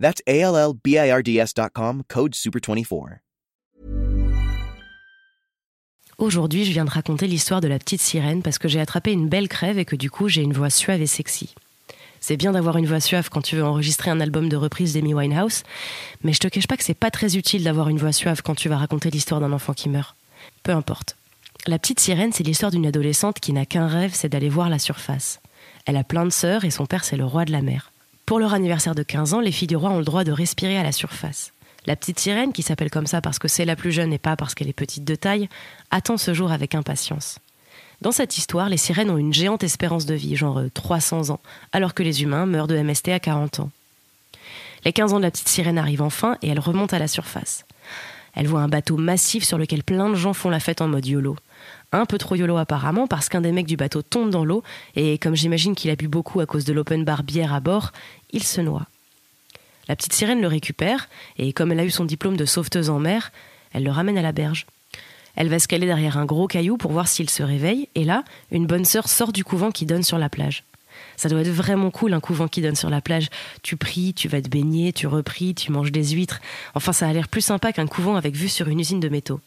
That's A L L B I R D S.com, code SUPER24. Aujourd'hui, je viens de raconter l'histoire de la petite sirène parce que j'ai attrapé une belle crève et que du coup, j'ai une voix suave et sexy. C'est bien d'avoir une voix suave quand tu veux enregistrer un album de reprise d'Amy Winehouse, mais je te cache pas que c'est pas très utile d'avoir une voix suave quand tu vas raconter l'histoire d'un enfant qui meurt. Peu importe. La petite sirène, c'est l'histoire d'une adolescente qui n'a qu'un rêve, c'est d'aller voir la surface. Elle a plein de sœurs et son père, c'est le roi de la mer. Pour leur anniversaire de 15 ans, les filles du roi ont le droit de respirer à la surface. La petite sirène, qui s'appelle comme ça parce que c'est la plus jeune et pas parce qu'elle est petite de taille, attend ce jour avec impatience. Dans cette histoire, les sirènes ont une géante espérance de vie, genre 300 ans, alors que les humains meurent de MST à 40 ans. Les 15 ans de la petite sirène arrivent enfin et elle remonte à la surface. Elle voit un bateau massif sur lequel plein de gens font la fête en mode YOLO. Un peu trop YOLO apparemment parce qu'un des mecs du bateau tombe dans l'eau et comme j'imagine qu'il a bu beaucoup à cause de l'open bar bière à bord, il se noie. La petite sirène le récupère et comme elle a eu son diplôme de sauveteuse en mer, elle le ramène à la berge. Elle va escaler derrière un gros caillou pour voir s'il se réveille, et là, une bonne sœur sort du couvent qui donne sur la plage. Ça doit être vraiment cool un couvent qui donne sur la plage. Tu pries, tu vas te baigner, tu repries, tu manges des huîtres. Enfin, ça a l'air plus sympa qu'un couvent avec vue sur une usine de métaux.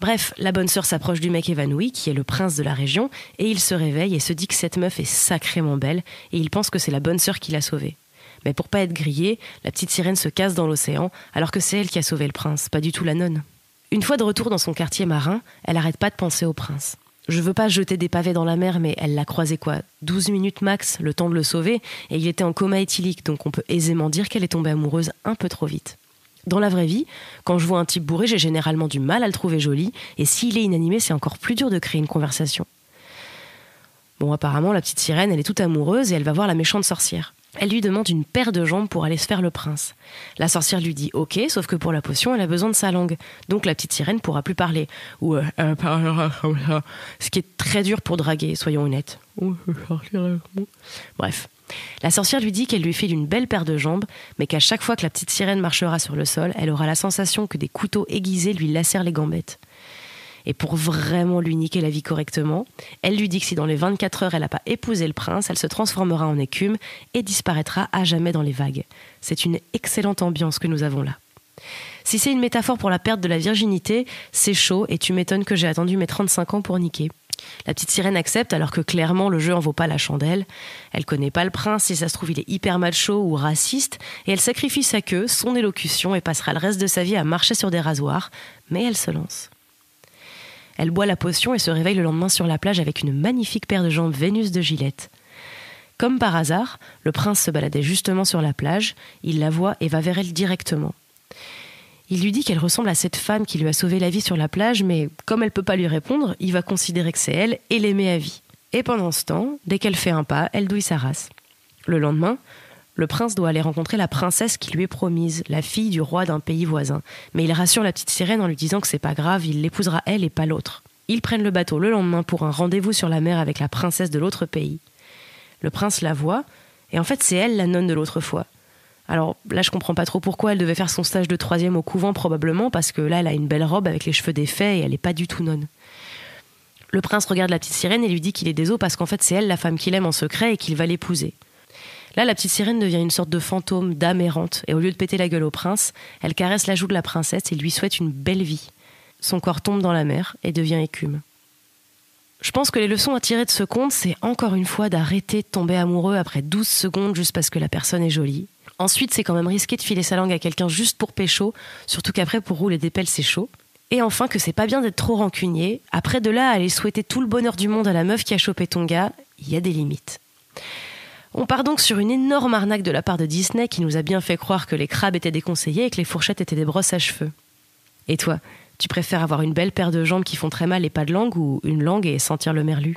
Bref, la bonne sœur s'approche du mec évanoui, qui est le prince de la région, et il se réveille et se dit que cette meuf est sacrément belle, et il pense que c'est la bonne sœur qui l'a sauvée. Mais pour pas être grillée, la petite sirène se casse dans l'océan, alors que c'est elle qui a sauvé le prince, pas du tout la nonne. Une fois de retour dans son quartier marin, elle arrête pas de penser au prince. Je veux pas jeter des pavés dans la mer, mais elle l'a croisé quoi 12 minutes max, le temps de le sauver, et il était en coma éthylique, donc on peut aisément dire qu'elle est tombée amoureuse un peu trop vite. Dans la vraie vie, quand je vois un type bourré, j'ai généralement du mal à le trouver joli, et s'il est inanimé, c'est encore plus dur de créer une conversation. Bon, apparemment, la petite sirène, elle est toute amoureuse et elle va voir la méchante sorcière. Elle lui demande une paire de jambes pour aller se faire le prince. La sorcière lui dit ok, sauf que pour la potion, elle a besoin de sa langue. Donc la petite sirène pourra plus parler. Ou euh. Ce qui est très dur pour draguer, soyons honnêtes. Bref. La sorcière lui dit qu'elle lui file une belle paire de jambes, mais qu'à chaque fois que la petite sirène marchera sur le sol, elle aura la sensation que des couteaux aiguisés lui lacèrent les gambettes. Et pour vraiment lui niquer la vie correctement, elle lui dit que si dans les 24 heures elle n'a pas épousé le prince, elle se transformera en écume et disparaîtra à jamais dans les vagues. C'est une excellente ambiance que nous avons là. Si c'est une métaphore pour la perte de la virginité, c'est chaud et tu m'étonnes que j'ai attendu mes 35 ans pour niquer. La petite sirène accepte alors que clairement le jeu en vaut pas la chandelle. Elle connaît pas le prince, si ça se trouve il est hyper macho ou raciste, et elle sacrifie sa queue, son élocution et passera le reste de sa vie à marcher sur des rasoirs, mais elle se lance. Elle boit la potion et se réveille le lendemain sur la plage avec une magnifique paire de jambes Vénus de Gillette. Comme par hasard, le prince se baladait justement sur la plage, il la voit et va vers elle directement. Il lui dit qu'elle ressemble à cette femme qui lui a sauvé la vie sur la plage, mais comme elle peut pas lui répondre, il va considérer que c'est elle et l'aimer à vie. Et pendant ce temps, dès qu'elle fait un pas, elle douille sa race. Le lendemain, le prince doit aller rencontrer la princesse qui lui est promise, la fille du roi d'un pays voisin. Mais il rassure la petite sirène en lui disant que c'est pas grave, il l'épousera elle et pas l'autre. Ils prennent le bateau le lendemain pour un rendez-vous sur la mer avec la princesse de l'autre pays. Le prince la voit, et en fait c'est elle la nonne de l'autre fois. Alors là je comprends pas trop pourquoi elle devait faire son stage de troisième au couvent probablement parce que là elle a une belle robe avec les cheveux défaits et elle est pas du tout nonne. Le prince regarde la petite sirène et lui dit qu'il est désolé parce qu'en fait c'est elle la femme qu'il aime en secret et qu'il va l'épouser. Là, la petite sirène devient une sorte de fantôme, d'âme errante, et au lieu de péter la gueule au prince, elle caresse la joue de la princesse et lui souhaite une belle vie. Son corps tombe dans la mer et devient écume. Je pense que les leçons à tirer de ce conte, c'est encore une fois d'arrêter de tomber amoureux après 12 secondes juste parce que la personne est jolie. Ensuite, c'est quand même risqué de filer sa langue à quelqu'un juste pour pécho, surtout qu'après, pour rouler des pelles, c'est chaud. Et enfin, que c'est pas bien d'être trop rancunier. Après, de là aller souhaiter tout le bonheur du monde à la meuf qui a chopé ton gars, il y a des limites. On part donc sur une énorme arnaque de la part de Disney qui nous a bien fait croire que les crabes étaient déconseillés et que les fourchettes étaient des brosses à cheveux. Et toi, tu préfères avoir une belle paire de jambes qui font très mal et pas de langue ou une langue et sentir le merlu?